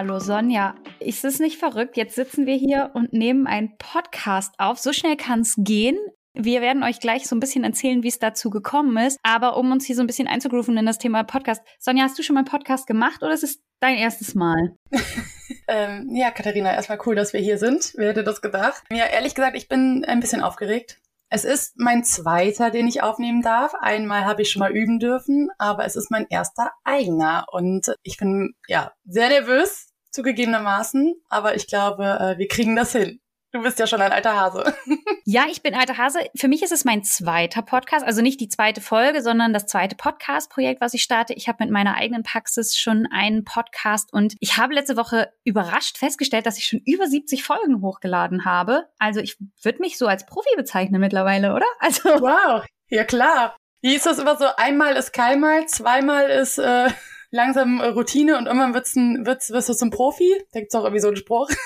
Hallo Sonja, ist es nicht verrückt? Jetzt sitzen wir hier und nehmen einen Podcast auf. So schnell kann es gehen. Wir werden euch gleich so ein bisschen erzählen, wie es dazu gekommen ist. Aber um uns hier so ein bisschen einzugrooven in das Thema Podcast. Sonja, hast du schon mal einen Podcast gemacht oder ist es dein erstes Mal? ähm, ja, Katharina, erstmal cool, dass wir hier sind. Wer hätte das gedacht? Ja, ehrlich gesagt, ich bin ein bisschen aufgeregt. Es ist mein zweiter, den ich aufnehmen darf. Einmal habe ich schon mal üben dürfen, aber es ist mein erster eigener. Und ich bin ja sehr nervös, zugegebenermaßen, aber ich glaube, äh, wir kriegen das hin. Du bist ja schon ein alter Hase. Ja, ich bin alter Hase. Für mich ist es mein zweiter Podcast, also nicht die zweite Folge, sondern das zweite Podcast-Projekt, was ich starte. Ich habe mit meiner eigenen Praxis schon einen Podcast und ich habe letzte Woche überrascht festgestellt, dass ich schon über 70 Folgen hochgeladen habe. Also ich würde mich so als Profi bezeichnen mittlerweile, oder? Also wow, ja klar. Wie ist das immer so? Einmal ist keinmal, zweimal ist äh, langsam Routine und irgendwann wird's ein, wird's, wirst du zum Profi. Da gibt's auch irgendwie so einen Spruch.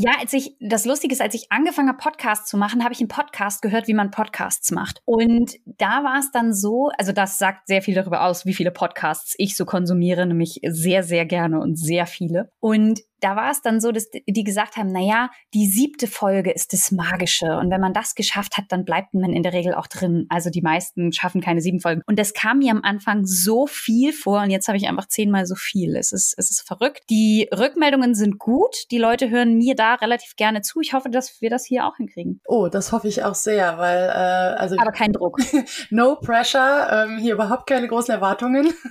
Ja, als ich, das Lustige ist, als ich angefangen habe, Podcasts zu machen, habe ich einen Podcast gehört, wie man Podcasts macht. Und da war es dann so, also das sagt sehr viel darüber aus, wie viele Podcasts ich so konsumiere, nämlich sehr, sehr gerne und sehr viele. Und da war es dann so, dass die gesagt haben, na ja, die siebte Folge ist das Magische. Und wenn man das geschafft hat, dann bleibt man in der Regel auch drin. Also die meisten schaffen keine sieben Folgen. Und das kam mir am Anfang so viel vor. Und jetzt habe ich einfach zehnmal so viel. Es ist, es ist verrückt. Die Rückmeldungen sind gut. Die Leute hören mir da relativ gerne zu. Ich hoffe, dass wir das hier auch hinkriegen. Oh, das hoffe ich auch sehr, weil, äh, also. Aber kein Druck. no pressure. Ähm, hier überhaupt keine großen Erwartungen.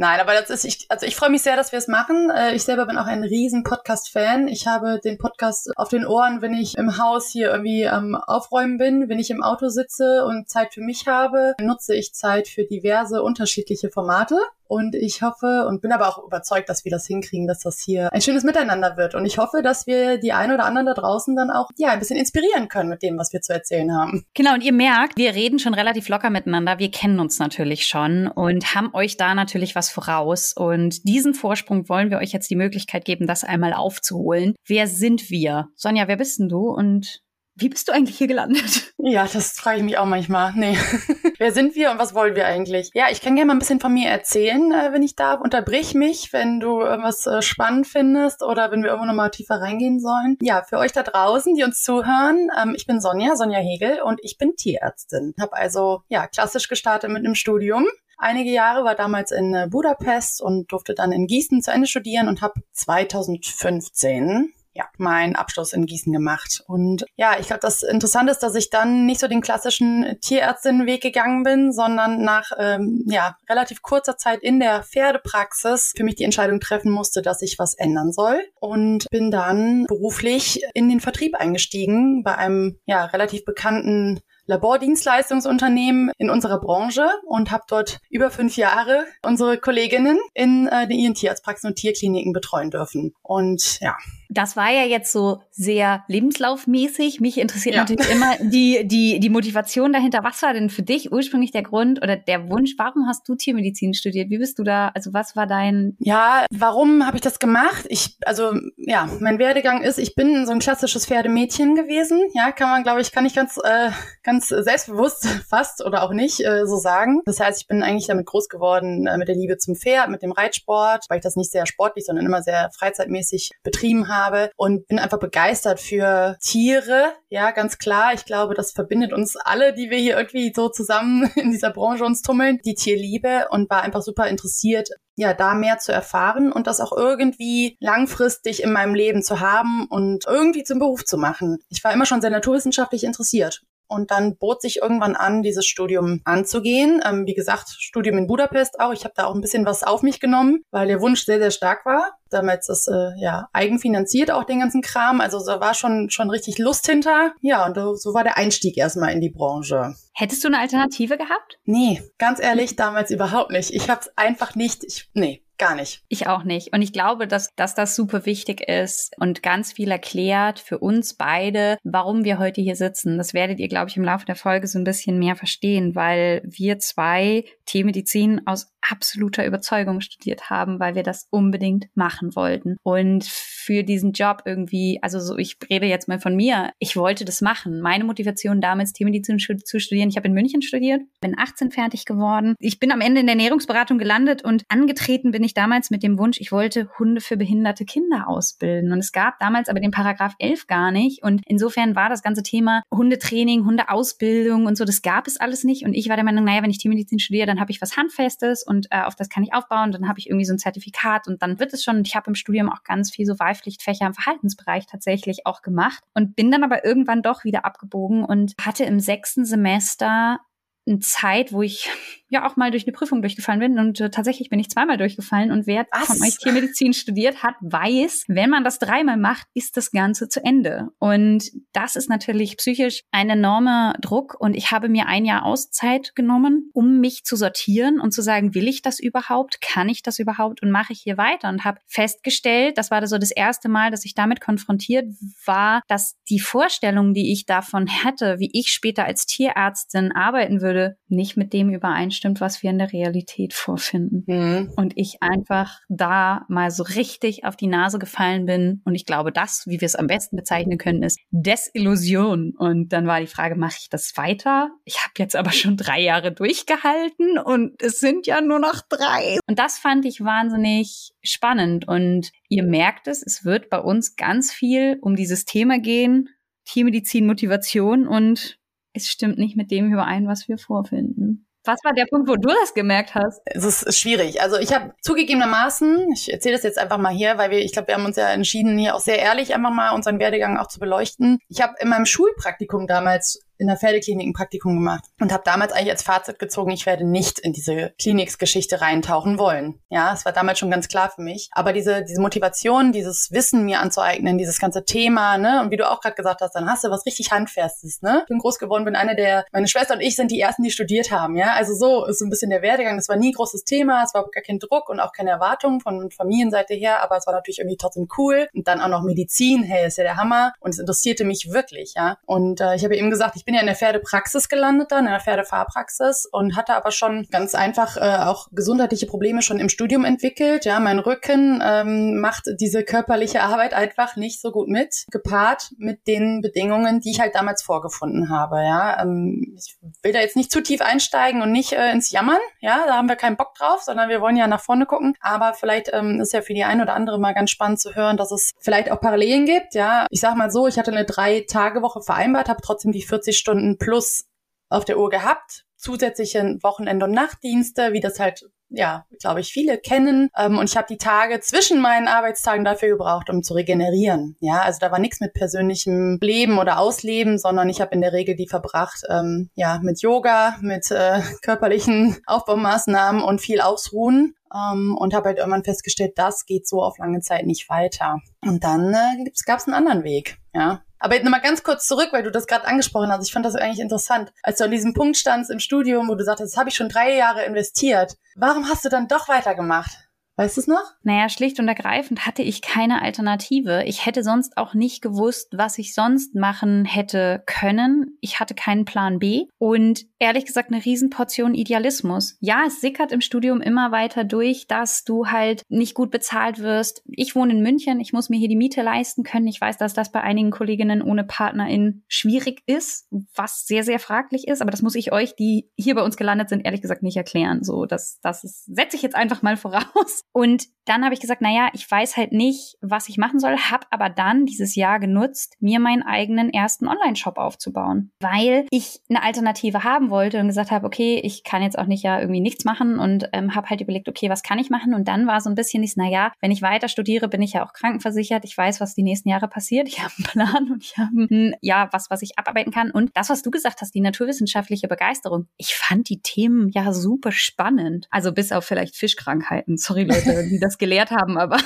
Nein, aber das ist, ich, also ich freue mich sehr, dass wir es machen. Äh, ich selber bin auch ein riesen Podcast-Fan. Ich habe den Podcast auf den Ohren, wenn ich im Haus hier irgendwie am Aufräumen bin, wenn ich im Auto sitze und Zeit für mich habe, nutze ich Zeit für diverse unterschiedliche Formate. Und ich hoffe und bin aber auch überzeugt, dass wir das hinkriegen, dass das hier ein schönes Miteinander wird. Und ich hoffe, dass wir die ein oder anderen da draußen dann auch ja ein bisschen inspirieren können mit dem, was wir zu erzählen haben. Genau, und ihr merkt, wir reden schon relativ locker miteinander. Wir kennen uns natürlich schon und haben euch da natürlich was voraus. Und diesen Vorsprung wollen wir euch jetzt die Möglichkeit geben, das einmal aufzuholen. Wer sind wir? Sonja, wer bist denn du und wie bist du eigentlich hier gelandet? Ja, das frage ich mich auch manchmal. Nee. Wer sind wir und was wollen wir eigentlich? Ja, ich kann gerne mal ein bisschen von mir erzählen, äh, wenn ich darf. Unterbrich mich, wenn du irgendwas äh, spannend findest oder wenn wir irgendwo nochmal tiefer reingehen sollen. Ja, für euch da draußen, die uns zuhören, ähm, ich bin Sonja, Sonja Hegel und ich bin Tierärztin. Habe also ja klassisch gestartet mit einem Studium einige Jahre, war damals in äh, Budapest und durfte dann in Gießen zu Ende studieren und habe 2015 ja, meinen Abschluss in Gießen gemacht. Und ja, ich glaube, das Interessante ist, dass ich dann nicht so den klassischen Tierärztinnenweg gegangen bin, sondern nach ähm, ja, relativ kurzer Zeit in der Pferdepraxis für mich die Entscheidung treffen musste, dass ich was ändern soll. Und bin dann beruflich in den Vertrieb eingestiegen bei einem ja, relativ bekannten Labordienstleistungsunternehmen in unserer Branche und habe dort über fünf Jahre unsere Kolleginnen in äh, ihren Tierarztpraxen und Tierkliniken betreuen dürfen. Und ja, das war ja jetzt so sehr lebenslaufmäßig. Mich interessiert ja. natürlich immer die, die, die Motivation dahinter. Was war denn für dich ursprünglich der Grund oder der Wunsch? Warum hast du Tiermedizin studiert? Wie bist du da? Also was war dein? Ja, warum habe ich das gemacht? Ich, also ja, mein Werdegang ist, ich bin so ein klassisches Pferdemädchen gewesen. Ja, kann man, glaube ich, kann ich ganz, äh, ganz selbstbewusst fast oder auch nicht äh, so sagen. Das heißt, ich bin eigentlich damit groß geworden äh, mit der Liebe zum Pferd, mit dem Reitsport, weil ich das nicht sehr sportlich, sondern immer sehr freizeitmäßig betrieben habe habe und bin einfach begeistert für Tiere. Ja, ganz klar. Ich glaube, das verbindet uns alle, die wir hier irgendwie so zusammen in dieser Branche uns tummeln, die Tierliebe und war einfach super interessiert, ja, da mehr zu erfahren und das auch irgendwie langfristig in meinem Leben zu haben und irgendwie zum Beruf zu machen. Ich war immer schon sehr naturwissenschaftlich interessiert und dann bot sich irgendwann an, dieses Studium anzugehen. Ähm, wie gesagt, Studium in Budapest auch. Ich habe da auch ein bisschen was auf mich genommen, weil der Wunsch sehr, sehr stark war. Damals ist äh, ja eigenfinanziert auch den ganzen Kram. Also da war schon schon richtig Lust hinter. Ja, und so war der Einstieg erstmal in die Branche. Hättest du eine Alternative gehabt? Nee, ganz ehrlich, damals überhaupt nicht. Ich habe es einfach nicht. Ich, nee, Gar nicht. Ich auch nicht. Und ich glaube, dass, dass das super wichtig ist und ganz viel erklärt für uns beide, warum wir heute hier sitzen. Das werdet ihr, glaube ich, im Laufe der Folge so ein bisschen mehr verstehen, weil wir zwei Tiermedizin aus absoluter Überzeugung studiert haben, weil wir das unbedingt machen wollten. Und für diesen Job irgendwie, also so, ich rede jetzt mal von mir, ich wollte das machen. Meine Motivation damals, Tiermedizin zu studieren, ich habe in München studiert, bin 18 fertig geworden. Ich bin am Ende in der Ernährungsberatung gelandet und angetreten bin ich damals mit dem Wunsch, ich wollte Hunde für behinderte Kinder ausbilden. Und es gab damals aber den Paragraph 11 gar nicht. Und insofern war das ganze Thema Hundetraining, Hundeausbildung und so, das gab es alles nicht. Und ich war der Meinung, naja, wenn ich Tiermedizin studiere, dann habe ich was Handfestes und äh, auf das kann ich aufbauen. Dann habe ich irgendwie so ein Zertifikat und dann wird es schon. Und ich habe im Studium auch ganz viel so Wahlpflichtfächer im Verhaltensbereich tatsächlich auch gemacht und bin dann aber irgendwann doch wieder abgebogen und hatte im sechsten Semester eine Zeit, wo ich ja auch mal durch eine Prüfung durchgefallen bin und äh, tatsächlich bin ich zweimal durchgefallen und wer Was? von euch Tiermedizin studiert hat, weiß, wenn man das dreimal macht, ist das Ganze zu Ende. Und das ist natürlich psychisch ein enormer Druck und ich habe mir ein Jahr Auszeit genommen, um mich zu sortieren und zu sagen, will ich das überhaupt? Kann ich das überhaupt? Und mache ich hier weiter? Und habe festgestellt, das war so das erste Mal, dass ich damit konfrontiert war, dass die Vorstellung, die ich davon hätte, wie ich später als Tierärztin arbeiten würde, nicht mit dem übereinstimmt übereinstimmt, was wir in der Realität vorfinden. Mhm. Und ich einfach da mal so richtig auf die Nase gefallen bin. Und ich glaube, das, wie wir es am besten bezeichnen können, ist Desillusion. Und dann war die Frage, mache ich das weiter? Ich habe jetzt aber schon drei Jahre durchgehalten und es sind ja nur noch drei. Und das fand ich wahnsinnig spannend. Und ihr merkt es, es wird bei uns ganz viel um dieses Thema gehen. Tiermedizin, Motivation und es stimmt nicht mit dem überein, was wir vorfinden. Was war der Punkt, wo du das gemerkt hast? Es ist schwierig. Also ich habe zugegebenermaßen, ich erzähle das jetzt einfach mal hier, weil wir, ich glaube, wir haben uns ja entschieden, hier auch sehr ehrlich einfach mal unseren Werdegang auch zu beleuchten. Ich habe in meinem Schulpraktikum damals in der Pferdeklinik ein Praktikum gemacht und habe damals eigentlich als Fazit gezogen, ich werde nicht in diese Kliniksgeschichte reintauchen wollen. Ja, es war damals schon ganz klar für mich. Aber diese, diese Motivation, dieses Wissen mir anzueignen, dieses ganze Thema, ne, und wie du auch gerade gesagt hast, dann hast du was richtig Handfestes, ne? Ich bin groß geworden, bin eine der, meine Schwester und ich sind die ersten, die studiert haben, ja. Also so ist so ein bisschen der Werdegang. Das war nie großes Thema, es war gar kein Druck und auch keine Erwartung von Familienseite her, aber es war natürlich irgendwie trotzdem cool. Und dann auch noch Medizin, hey, ist ja der Hammer. Und es interessierte mich wirklich, ja. Und äh, ich habe eben gesagt, ich bin ja in der Pferdepraxis gelandet dann, in der Pferdefahrpraxis und hatte aber schon ganz einfach äh, auch gesundheitliche Probleme schon im Studium entwickelt. Ja, mein Rücken ähm, macht diese körperliche Arbeit einfach nicht so gut mit, gepaart mit den Bedingungen, die ich halt damals vorgefunden habe. Ja, ähm, ich will da jetzt nicht zu tief einsteigen und nicht äh, ins Jammern. Ja, da haben wir keinen Bock drauf, sondern wir wollen ja nach vorne gucken. Aber vielleicht ähm, ist ja für die eine oder andere mal ganz spannend zu hören, dass es vielleicht auch Parallelen gibt. Ja, ich sag mal so, ich hatte eine drei Tage Woche vereinbart, habe trotzdem die 40 Stunden plus auf der Uhr gehabt, zusätzliche Wochenende- und Nachtdienste, wie das halt, ja, glaube ich, viele kennen. Ähm, und ich habe die Tage zwischen meinen Arbeitstagen dafür gebraucht, um zu regenerieren. Ja, also da war nichts mit persönlichem Leben oder Ausleben, sondern ich habe in der Regel die verbracht, ähm, ja, mit Yoga, mit äh, körperlichen Aufbaumaßnahmen und viel Ausruhen. Um, ähm, und habe halt irgendwann festgestellt, das geht so auf lange Zeit nicht weiter. Und dann äh, gab es einen anderen Weg. Ja, aber jetzt nochmal ganz kurz zurück, weil du das gerade angesprochen hast. Ich fand das eigentlich interessant. Als du an diesem Punkt standst im Studium, wo du sagtest, das habe ich schon drei Jahre investiert. Warum hast du dann doch weitergemacht? Weißt du es noch? Naja, schlicht und ergreifend hatte ich keine Alternative. Ich hätte sonst auch nicht gewusst, was ich sonst machen hätte können. Ich hatte keinen Plan B und ehrlich gesagt eine Riesenportion Idealismus. Ja, es sickert im Studium immer weiter durch, dass du halt nicht gut bezahlt wirst. Ich wohne in München, ich muss mir hier die Miete leisten können. Ich weiß, dass das bei einigen Kolleginnen ohne Partnerin schwierig ist, was sehr, sehr fraglich ist. Aber das muss ich euch, die hier bei uns gelandet sind, ehrlich gesagt nicht erklären. So, das, das setze ich jetzt einfach mal voraus. Und dann habe ich gesagt, naja, ich weiß halt nicht, was ich machen soll, habe aber dann dieses Jahr genutzt, mir meinen eigenen ersten Online-Shop aufzubauen, weil ich eine Alternative haben wollte und gesagt habe, okay, ich kann jetzt auch nicht ja irgendwie nichts machen und ähm, habe halt überlegt, okay, was kann ich machen? Und dann war so ein bisschen dies, naja, wenn ich weiter studiere, bin ich ja auch krankenversichert, ich weiß, was die nächsten Jahre passiert, ich habe einen Plan und ich habe ja was, was ich abarbeiten kann. Und das, was du gesagt hast, die naturwissenschaftliche Begeisterung, ich fand die Themen ja super spannend. Also bis auf vielleicht Fischkrankheiten. Sorry, Leute. Die das gelehrt haben, aber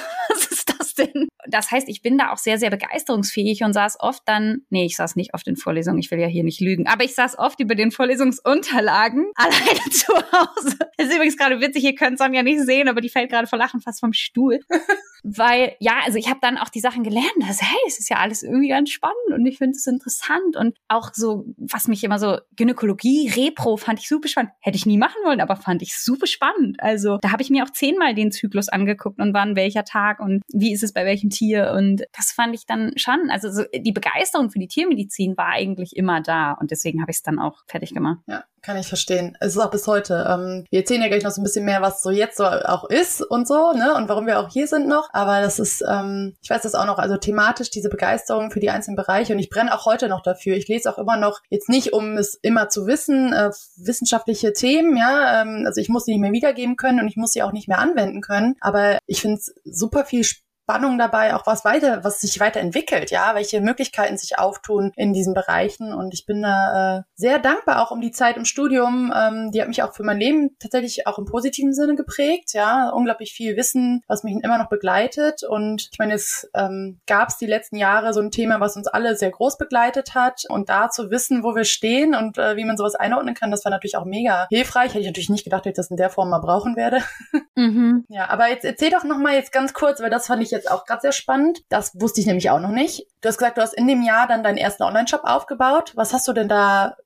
Journalistin. Das heißt, ich bin da auch sehr, sehr begeisterungsfähig und saß oft dann, nee, ich saß nicht oft in Vorlesungen, ich will ja hier nicht lügen, aber ich saß oft über den Vorlesungsunterlagen alleine zu Hause. Das ist übrigens gerade witzig, ihr könnt Sonja nicht sehen, aber die fällt gerade vor Lachen fast vom Stuhl. Weil, ja, also ich habe dann auch die Sachen gelernt, dass, hey, es ist ja alles irgendwie ganz spannend und ich finde es interessant und auch so, was mich immer so, Gynäkologie, Repro fand ich super spannend. Hätte ich nie machen wollen, aber fand ich super spannend. Also da habe ich mir auch zehnmal den Zyklus angeguckt und wann welcher Tag und wie ist es bei welchem Tier und das fand ich dann schon, also so, die Begeisterung für die Tiermedizin war eigentlich immer da und deswegen habe ich es dann auch fertig gemacht. Ja. Kann ich verstehen. Es ist auch bis heute. Ähm, wir erzählen ja gleich noch so ein bisschen mehr, was so jetzt so auch ist und so, ne? Und warum wir auch hier sind noch. Aber das ist, ähm, ich weiß das auch noch, also thematisch diese Begeisterung für die einzelnen Bereiche. Und ich brenne auch heute noch dafür. Ich lese auch immer noch, jetzt nicht, um es immer zu wissen, äh, wissenschaftliche Themen, ja. Ähm, also ich muss sie nicht mehr wiedergeben können und ich muss sie auch nicht mehr anwenden können. Aber ich finde es super viel spannend Spannung dabei, auch was weiter, was sich weiterentwickelt, ja, welche Möglichkeiten sich auftun in diesen Bereichen. Und ich bin da äh, sehr dankbar auch um die Zeit im Studium. Ähm, die hat mich auch für mein Leben tatsächlich auch im positiven Sinne geprägt, ja, unglaublich viel Wissen, was mich immer noch begleitet. Und ich meine, es ähm, gab es die letzten Jahre so ein Thema, was uns alle sehr groß begleitet hat. Und da zu wissen, wo wir stehen und äh, wie man sowas einordnen kann, das war natürlich auch mega hilfreich. Hätte ich natürlich nicht gedacht, dass ich das in der Form mal brauchen werde. Mhm. Ja, aber jetzt erzähl doch noch mal jetzt ganz kurz, weil das fand ich jetzt auch gerade sehr spannend. Das wusste ich nämlich auch noch nicht. Du hast gesagt, du hast in dem Jahr dann deinen ersten Online-Shop aufgebaut. Was hast du denn da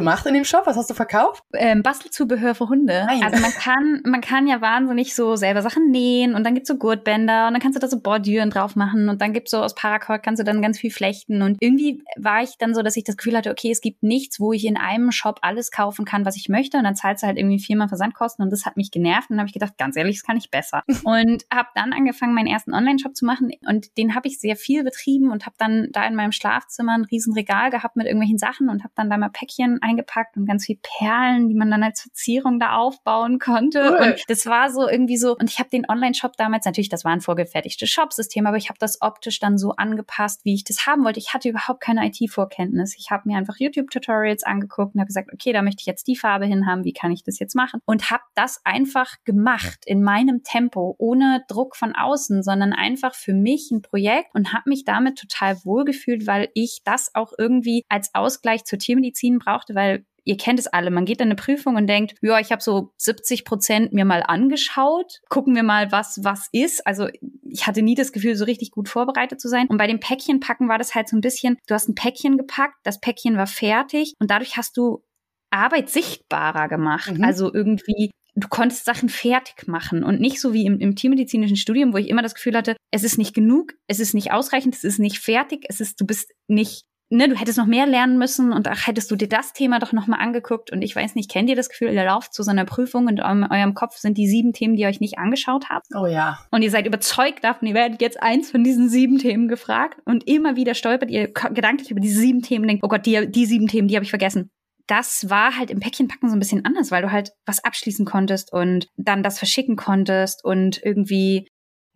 gemacht in dem Shop? Was hast du verkauft? Ähm, Bastelzubehör für Hunde. Nein. Also man kann, man kann ja wahnsinnig so selber Sachen nähen und dann gibt's so Gurtbänder und dann kannst du da so Bordüren drauf machen und dann gibt's so aus Paracord kannst du dann ganz viel flechten und irgendwie war ich dann so, dass ich das Gefühl hatte, okay, es gibt nichts, wo ich in einem Shop alles kaufen kann, was ich möchte und dann zahlst du halt irgendwie viermal Versandkosten und das hat mich genervt und dann habe ich gedacht, ganz ehrlich, das kann ich besser. und habe dann angefangen, meinen ersten Online-Shop zu machen und den habe ich sehr viel betrieben und habe dann da in meinem Schlafzimmer ein riesen Regal gehabt mit irgendwelchen Sachen und habe dann da mal Päckchen eingepackt und ganz viel Perlen, die man dann als Verzierung da aufbauen konnte. Cool. Und das war so irgendwie so, und ich habe den Online-Shop damals, natürlich, das war ein vorgefertigtes Shopsystem, aber ich habe das optisch dann so angepasst, wie ich das haben wollte. Ich hatte überhaupt keine IT-Vorkenntnis. Ich habe mir einfach YouTube-Tutorials angeguckt und habe gesagt, okay, da möchte ich jetzt die Farbe hin haben, wie kann ich das jetzt machen? Und habe das einfach gemacht in meinem Tempo, ohne Druck von außen, sondern einfach für mich ein Projekt und habe mich damit total wohlgefühlt, weil ich das auch irgendwie als Ausgleich zur Tiermedizin brauchte, weil ihr kennt es alle, man geht in eine Prüfung und denkt, ja, ich habe so 70 Prozent mir mal angeschaut, gucken wir mal, was was ist. Also ich hatte nie das Gefühl, so richtig gut vorbereitet zu sein. Und bei dem Päckchen packen war das halt so ein bisschen, du hast ein Päckchen gepackt, das Päckchen war fertig und dadurch hast du Arbeit sichtbarer gemacht. Mhm. Also irgendwie du konntest Sachen fertig machen und nicht so wie im, im tiermedizinischen Studium, wo ich immer das Gefühl hatte, es ist nicht genug, es ist nicht ausreichend, es ist nicht fertig, es ist, du bist nicht ne, du hättest noch mehr lernen müssen und ach, hättest du dir das Thema doch nochmal angeguckt und ich weiß nicht, kennt ihr das Gefühl, ihr lauft zu so einer Prüfung und in eurem Kopf sind die sieben Themen, die ihr euch nicht angeschaut habt? Oh ja. Und ihr seid überzeugt davon, ihr werdet jetzt eins von diesen sieben Themen gefragt und immer wieder stolpert ihr gedanklich über diese sieben Themen und denkt, oh Gott, die, die sieben Themen, die habe ich vergessen das war halt im Päckchenpacken so ein bisschen anders, weil du halt was abschließen konntest und dann das verschicken konntest und irgendwie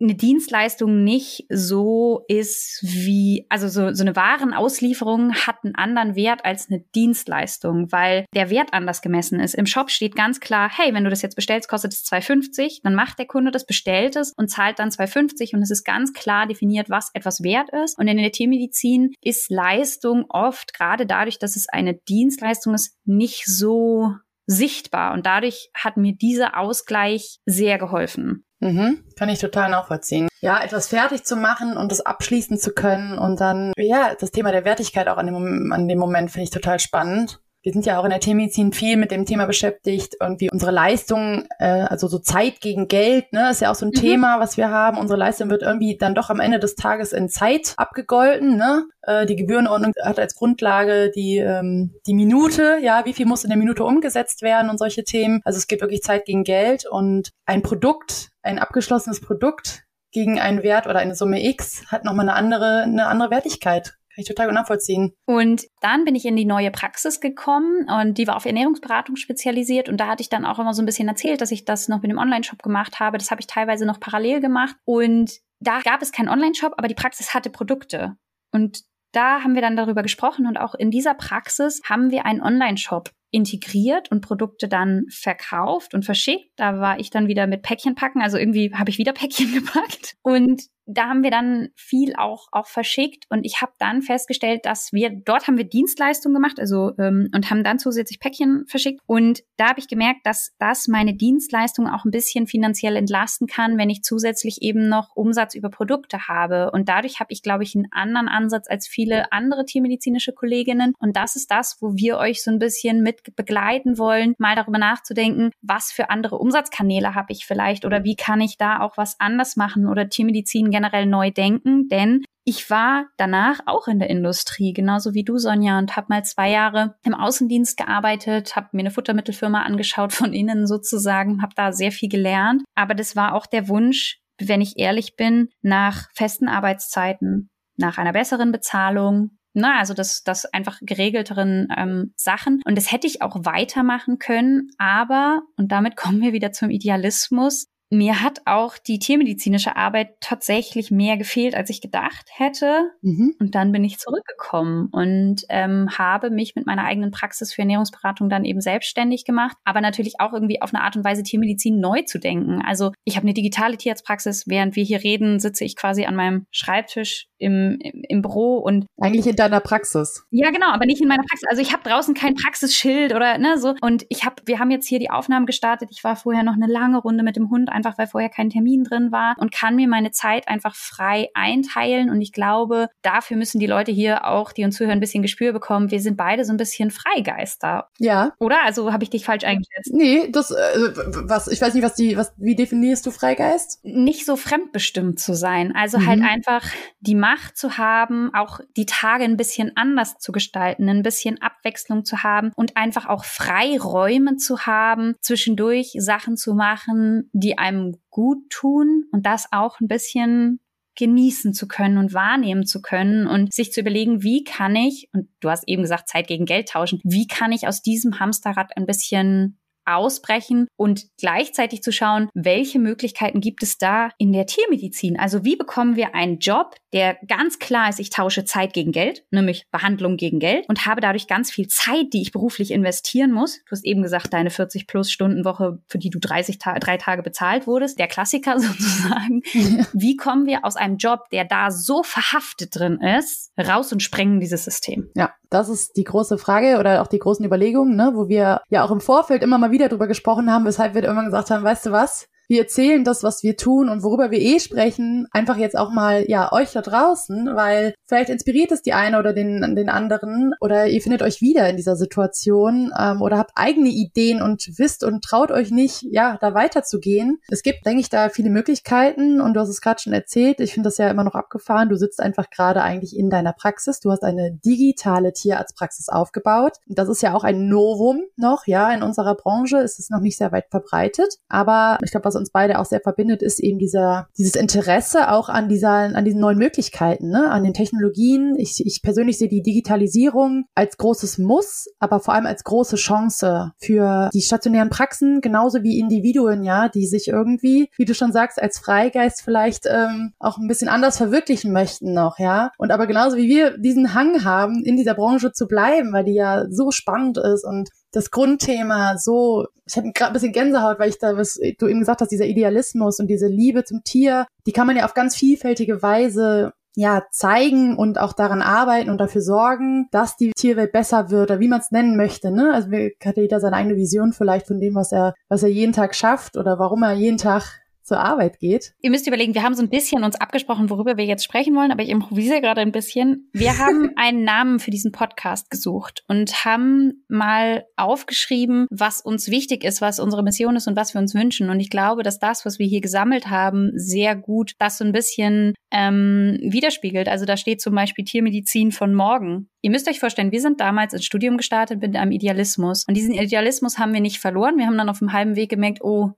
eine Dienstleistung nicht so ist wie, also so, so eine Warenauslieferung hat einen anderen Wert als eine Dienstleistung, weil der Wert anders gemessen ist. Im Shop steht ganz klar, hey, wenn du das jetzt bestellst, kostet es 2,50, dann macht der Kunde das, bestellt es und zahlt dann 2,50 und es ist ganz klar definiert, was etwas wert ist. Und in der Tiermedizin ist Leistung oft, gerade dadurch, dass es eine Dienstleistung ist, nicht so sichtbar. Und dadurch hat mir dieser Ausgleich sehr geholfen. Mhm, kann ich total nachvollziehen. Ja, etwas fertig zu machen und das abschließen zu können und dann, ja, das Thema der Wertigkeit auch an dem, an dem Moment finde ich total spannend wir sind ja auch in der Tiermedizin viel mit dem Thema beschäftigt, irgendwie unsere Leistung, äh, also so Zeit gegen Geld, ne, ist ja auch so ein mhm. Thema, was wir haben. Unsere Leistung wird irgendwie dann doch am Ende des Tages in Zeit abgegolten, ne? Äh, die Gebührenordnung hat als Grundlage die, ähm, die Minute, ja, wie viel muss in der Minute umgesetzt werden und solche Themen. Also es geht wirklich Zeit gegen Geld und ein Produkt, ein abgeschlossenes Produkt gegen einen Wert oder eine Summe X hat nochmal eine andere, eine andere Wertigkeit. Kann ich total nachvollziehen. Und dann bin ich in die neue Praxis gekommen und die war auf Ernährungsberatung spezialisiert und da hatte ich dann auch immer so ein bisschen erzählt, dass ich das noch mit dem Online-Shop gemacht habe. Das habe ich teilweise noch parallel gemacht und da gab es keinen Online-Shop, aber die Praxis hatte Produkte. Und da haben wir dann darüber gesprochen und auch in dieser Praxis haben wir einen Online-Shop integriert und Produkte dann verkauft und verschickt. Da war ich dann wieder mit Päckchen packen, also irgendwie habe ich wieder Päckchen gepackt und da haben wir dann viel auch, auch verschickt und ich habe dann festgestellt, dass wir, dort haben wir Dienstleistungen gemacht, also ähm, und haben dann zusätzlich Päckchen verschickt. Und da habe ich gemerkt, dass das meine Dienstleistung auch ein bisschen finanziell entlasten kann, wenn ich zusätzlich eben noch Umsatz über Produkte habe. Und dadurch habe ich, glaube ich, einen anderen Ansatz als viele andere tiermedizinische Kolleginnen. Und das ist das, wo wir euch so ein bisschen mit begleiten wollen, mal darüber nachzudenken, was für andere Umsatzkanäle habe ich vielleicht oder wie kann ich da auch was anders machen oder Tiermedizin generell neu denken, denn ich war danach auch in der Industrie, genauso wie du, Sonja, und habe mal zwei Jahre im Außendienst gearbeitet, habe mir eine Futtermittelfirma angeschaut von innen sozusagen, habe da sehr viel gelernt. Aber das war auch der Wunsch, wenn ich ehrlich bin, nach festen Arbeitszeiten, nach einer besseren Bezahlung, na, also das, das einfach geregelteren ähm, Sachen. Und das hätte ich auch weitermachen können, aber, und damit kommen wir wieder zum Idealismus, mir hat auch die tiermedizinische Arbeit tatsächlich mehr gefehlt, als ich gedacht hätte. Mhm. Und dann bin ich zurückgekommen und ähm, habe mich mit meiner eigenen Praxis für Ernährungsberatung dann eben selbstständig gemacht, aber natürlich auch irgendwie auf eine Art und Weise Tiermedizin neu zu denken. Also ich habe eine digitale Tierarztpraxis. Während wir hier reden, sitze ich quasi an meinem Schreibtisch im, im, Büro und eigentlich in deiner Praxis. Ja, genau, aber nicht in meiner Praxis. Also ich habe draußen kein Praxisschild oder ne so. Und ich habe, wir haben jetzt hier die Aufnahmen gestartet. Ich war vorher noch eine lange Runde mit dem Hund einfach weil vorher kein Termin drin war und kann mir meine Zeit einfach frei einteilen. Und ich glaube, dafür müssen die Leute hier auch, die uns zuhören, ein bisschen Gespür bekommen. Wir sind beide so ein bisschen Freigeister. Ja. Oder? Also habe ich dich falsch eingeschätzt? Nee, das, äh, was, ich weiß nicht, was die, was, wie definierst du Freigeist? Nicht so fremdbestimmt zu sein. Also halt mhm. halt einfach die Macht zu haben, auch die Tage ein bisschen anders zu gestalten, ein bisschen Abwechslung zu haben und einfach auch Freiräume zu haben, zwischendurch Sachen zu machen, die einem gut tun und das auch ein bisschen genießen zu können und wahrnehmen zu können und sich zu überlegen, wie kann ich, und du hast eben gesagt, Zeit gegen Geld tauschen, wie kann ich aus diesem Hamsterrad ein bisschen ausbrechen und gleichzeitig zu schauen, welche Möglichkeiten gibt es da in der Tiermedizin? Also wie bekommen wir einen Job, der ganz klar ist, ich tausche Zeit gegen Geld, nämlich Behandlung gegen Geld und habe dadurch ganz viel Zeit, die ich beruflich investieren muss. Du hast eben gesagt, deine 40 plus Stunden Woche, für die du 30 Ta drei Tage bezahlt wurdest, der Klassiker sozusagen. Ja. Wie kommen wir aus einem Job, der da so verhaftet drin ist, raus und sprengen dieses System? Ja, das ist die große Frage oder auch die großen Überlegungen, ne, wo wir ja auch im Vorfeld immer mal wieder drüber gesprochen haben, weshalb wir irgendwann gesagt haben, weißt du was, wir erzählen das, was wir tun und worüber wir eh sprechen, einfach jetzt auch mal, ja, euch da draußen, weil vielleicht inspiriert es die eine oder den, den anderen oder ihr findet euch wieder in dieser Situation ähm, oder habt eigene Ideen und wisst und traut euch nicht, ja, da weiterzugehen. Es gibt, denke ich, da viele Möglichkeiten und du hast es gerade schon erzählt. Ich finde das ja immer noch abgefahren. Du sitzt einfach gerade eigentlich in deiner Praxis. Du hast eine digitale Tierarztpraxis aufgebaut. Das ist ja auch ein Novum noch, ja, in unserer Branche ist es noch nicht sehr weit verbreitet. Aber ich glaube, was uns beide auch sehr verbindet, ist eben dieser, dieses Interesse auch an dieser, an diesen neuen Möglichkeiten, ne? an den Technologien. Ich, ich persönlich sehe die Digitalisierung als großes Muss, aber vor allem als große Chance für die stationären Praxen, genauso wie Individuen, ja, die sich irgendwie, wie du schon sagst, als Freigeist vielleicht ähm, auch ein bisschen anders verwirklichen möchten noch, ja. Und aber genauso wie wir diesen Hang haben, in dieser Branche zu bleiben, weil die ja so spannend ist und das Grundthema so, ich habe gerade ein bisschen Gänsehaut, weil ich da, was du eben gesagt hast, dieser Idealismus und diese Liebe zum Tier, die kann man ja auf ganz vielfältige Weise ja, zeigen und auch daran arbeiten und dafür sorgen, dass die Tierwelt besser wird oder wie man es nennen möchte. Ne? Also hat jeder seine eigene Vision vielleicht von dem, was er, was er jeden Tag schafft oder warum er jeden Tag zur Arbeit geht. Ihr müsst überlegen, wir haben so ein bisschen uns abgesprochen, worüber wir jetzt sprechen wollen, aber ich improvisiere gerade ein bisschen. Wir haben einen Namen für diesen Podcast gesucht und haben mal aufgeschrieben, was uns wichtig ist, was unsere Mission ist und was wir uns wünschen. Und ich glaube, dass das, was wir hier gesammelt haben, sehr gut das so ein bisschen ähm, widerspiegelt. Also da steht zum Beispiel Tiermedizin von morgen. Ihr müsst euch vorstellen, wir sind damals ins Studium gestartet mit einem Idealismus. Und diesen Idealismus haben wir nicht verloren. Wir haben dann auf dem halben Weg gemerkt, oh,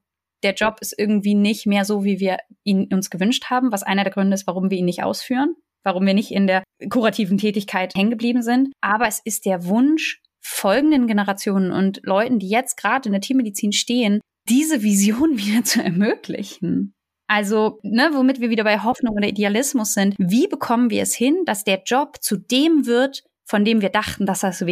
der Job ist irgendwie nicht mehr so, wie wir ihn uns gewünscht haben, was einer der Gründe ist, warum wir ihn nicht ausführen, warum wir nicht in der kurativen Tätigkeit hängen geblieben sind. Aber es ist der Wunsch folgenden Generationen und Leuten, die jetzt gerade in der Tiermedizin stehen, diese Vision wieder zu ermöglichen. Also, ne, womit wir wieder bei Hoffnung oder Idealismus sind. Wie bekommen wir es hin, dass der Job zu dem wird, von dem wir dachten, dass er es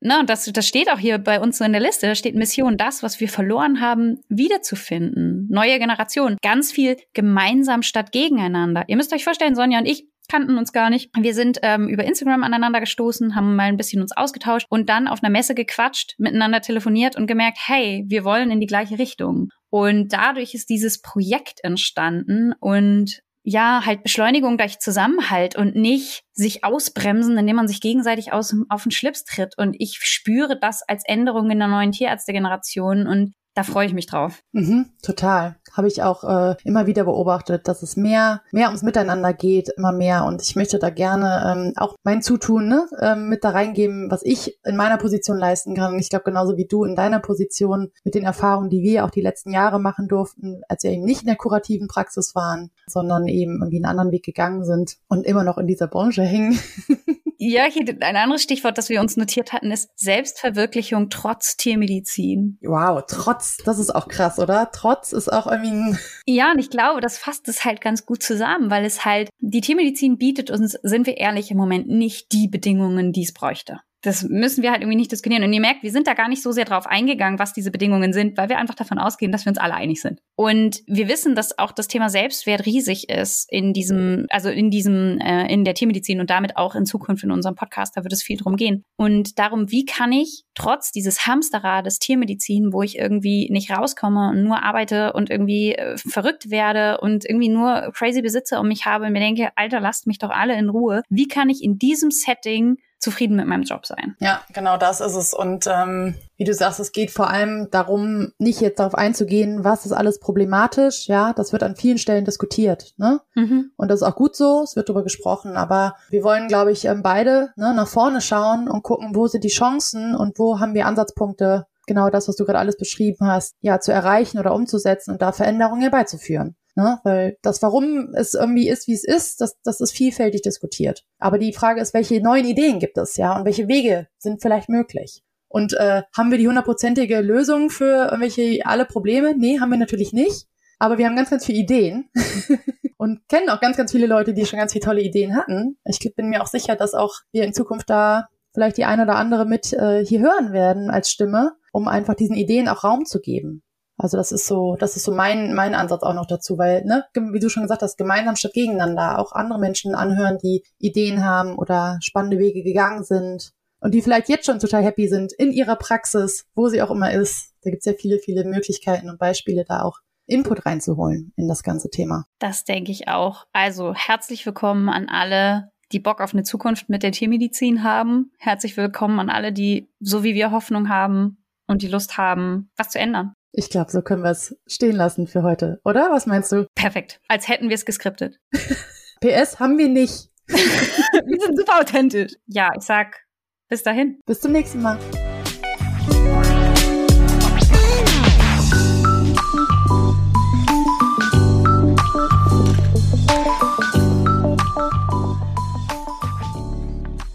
na, das, das steht auch hier bei uns so in der Liste, da steht Mission, das, was wir verloren haben, wiederzufinden. Neue Generation. Ganz viel gemeinsam statt gegeneinander. Ihr müsst euch vorstellen, Sonja und ich, kannten uns gar nicht. Wir sind ähm, über Instagram aneinander gestoßen, haben mal ein bisschen uns ausgetauscht und dann auf einer Messe gequatscht, miteinander telefoniert und gemerkt, hey, wir wollen in die gleiche Richtung. Und dadurch ist dieses Projekt entstanden und ja, halt Beschleunigung durch Zusammenhalt und nicht sich ausbremsen, indem man sich gegenseitig aus, auf den Schlips tritt. Und ich spüre das als Änderung in der neuen Tierärztegeneration und da freue ich mich drauf. Mhm, total. Habe ich auch äh, immer wieder beobachtet, dass es mehr, mehr ums Miteinander geht, immer mehr. Und ich möchte da gerne ähm, auch mein Zutun ne, ähm, mit da reingeben, was ich in meiner Position leisten kann. Und ich glaube, genauso wie du in deiner Position mit den Erfahrungen, die wir auch die letzten Jahre machen durften, als wir eben nicht in der kurativen Praxis waren, sondern eben irgendwie einen anderen Weg gegangen sind und immer noch in dieser Branche hängen. Ja, hier ein anderes Stichwort, das wir uns notiert hatten, ist Selbstverwirklichung trotz Tiermedizin. Wow, trotz, das ist auch krass, oder? Trotz ist auch irgendwie ein Ja, und ich glaube, das fasst es halt ganz gut zusammen, weil es halt, die Tiermedizin bietet uns, sind wir ehrlich, im Moment nicht die Bedingungen, die es bräuchte das müssen wir halt irgendwie nicht diskutieren. Und ihr merkt, wir sind da gar nicht so sehr drauf eingegangen, was diese Bedingungen sind, weil wir einfach davon ausgehen, dass wir uns alle einig sind. Und wir wissen, dass auch das Thema Selbstwert riesig ist in diesem, also in diesem, äh, in der Tiermedizin und damit auch in Zukunft in unserem Podcast. Da wird es viel drum gehen. Und darum, wie kann ich trotz dieses Hamsterrades Tiermedizin, wo ich irgendwie nicht rauskomme und nur arbeite und irgendwie äh, verrückt werde und irgendwie nur crazy Besitzer um mich habe und mir denke, Alter, lasst mich doch alle in Ruhe. Wie kann ich in diesem Setting zufrieden mit meinem Job sein. Ja, genau das ist es. Und ähm, wie du sagst, es geht vor allem darum, nicht jetzt darauf einzugehen, was ist alles problematisch. Ja, das wird an vielen Stellen diskutiert. Ne? Mhm. Und das ist auch gut so, es wird darüber gesprochen. Aber wir wollen, glaube ich, ähm, beide ne, nach vorne schauen und gucken, wo sind die Chancen und wo haben wir Ansatzpunkte, genau das, was du gerade alles beschrieben hast, ja, zu erreichen oder umzusetzen und da Veränderungen herbeizuführen. Ne? Weil das, warum es irgendwie ist, wie es ist, das, das ist vielfältig diskutiert. Aber die Frage ist, welche neuen Ideen gibt es, ja, und welche Wege sind vielleicht möglich? Und äh, haben wir die hundertprozentige Lösung für irgendwelche alle Probleme? Nee, haben wir natürlich nicht. Aber wir haben ganz, ganz viele Ideen und kennen auch ganz, ganz viele Leute, die schon ganz viele tolle Ideen hatten. Ich bin mir auch sicher, dass auch wir in Zukunft da vielleicht die eine oder andere mit äh, hier hören werden als Stimme, um einfach diesen Ideen auch Raum zu geben. Also das ist so, das ist so mein, mein Ansatz auch noch dazu, weil, ne, wie du schon gesagt hast, gemeinsam statt gegeneinander auch andere Menschen anhören, die Ideen haben oder spannende Wege gegangen sind und die vielleicht jetzt schon total happy sind in ihrer Praxis, wo sie auch immer ist. Da gibt es ja viele, viele Möglichkeiten und Beispiele, da auch Input reinzuholen in das ganze Thema. Das denke ich auch. Also herzlich willkommen an alle, die Bock auf eine Zukunft mit der Tiermedizin haben. Herzlich willkommen an alle, die so wie wir Hoffnung haben und die Lust haben, was zu ändern. Ich glaube, so können wir es stehen lassen für heute, oder? Was meinst du? Perfekt. Als hätten wir es geskriptet. PS haben wir nicht. wir sind super authentisch. Ja, ich sag bis dahin. Bis zum nächsten Mal.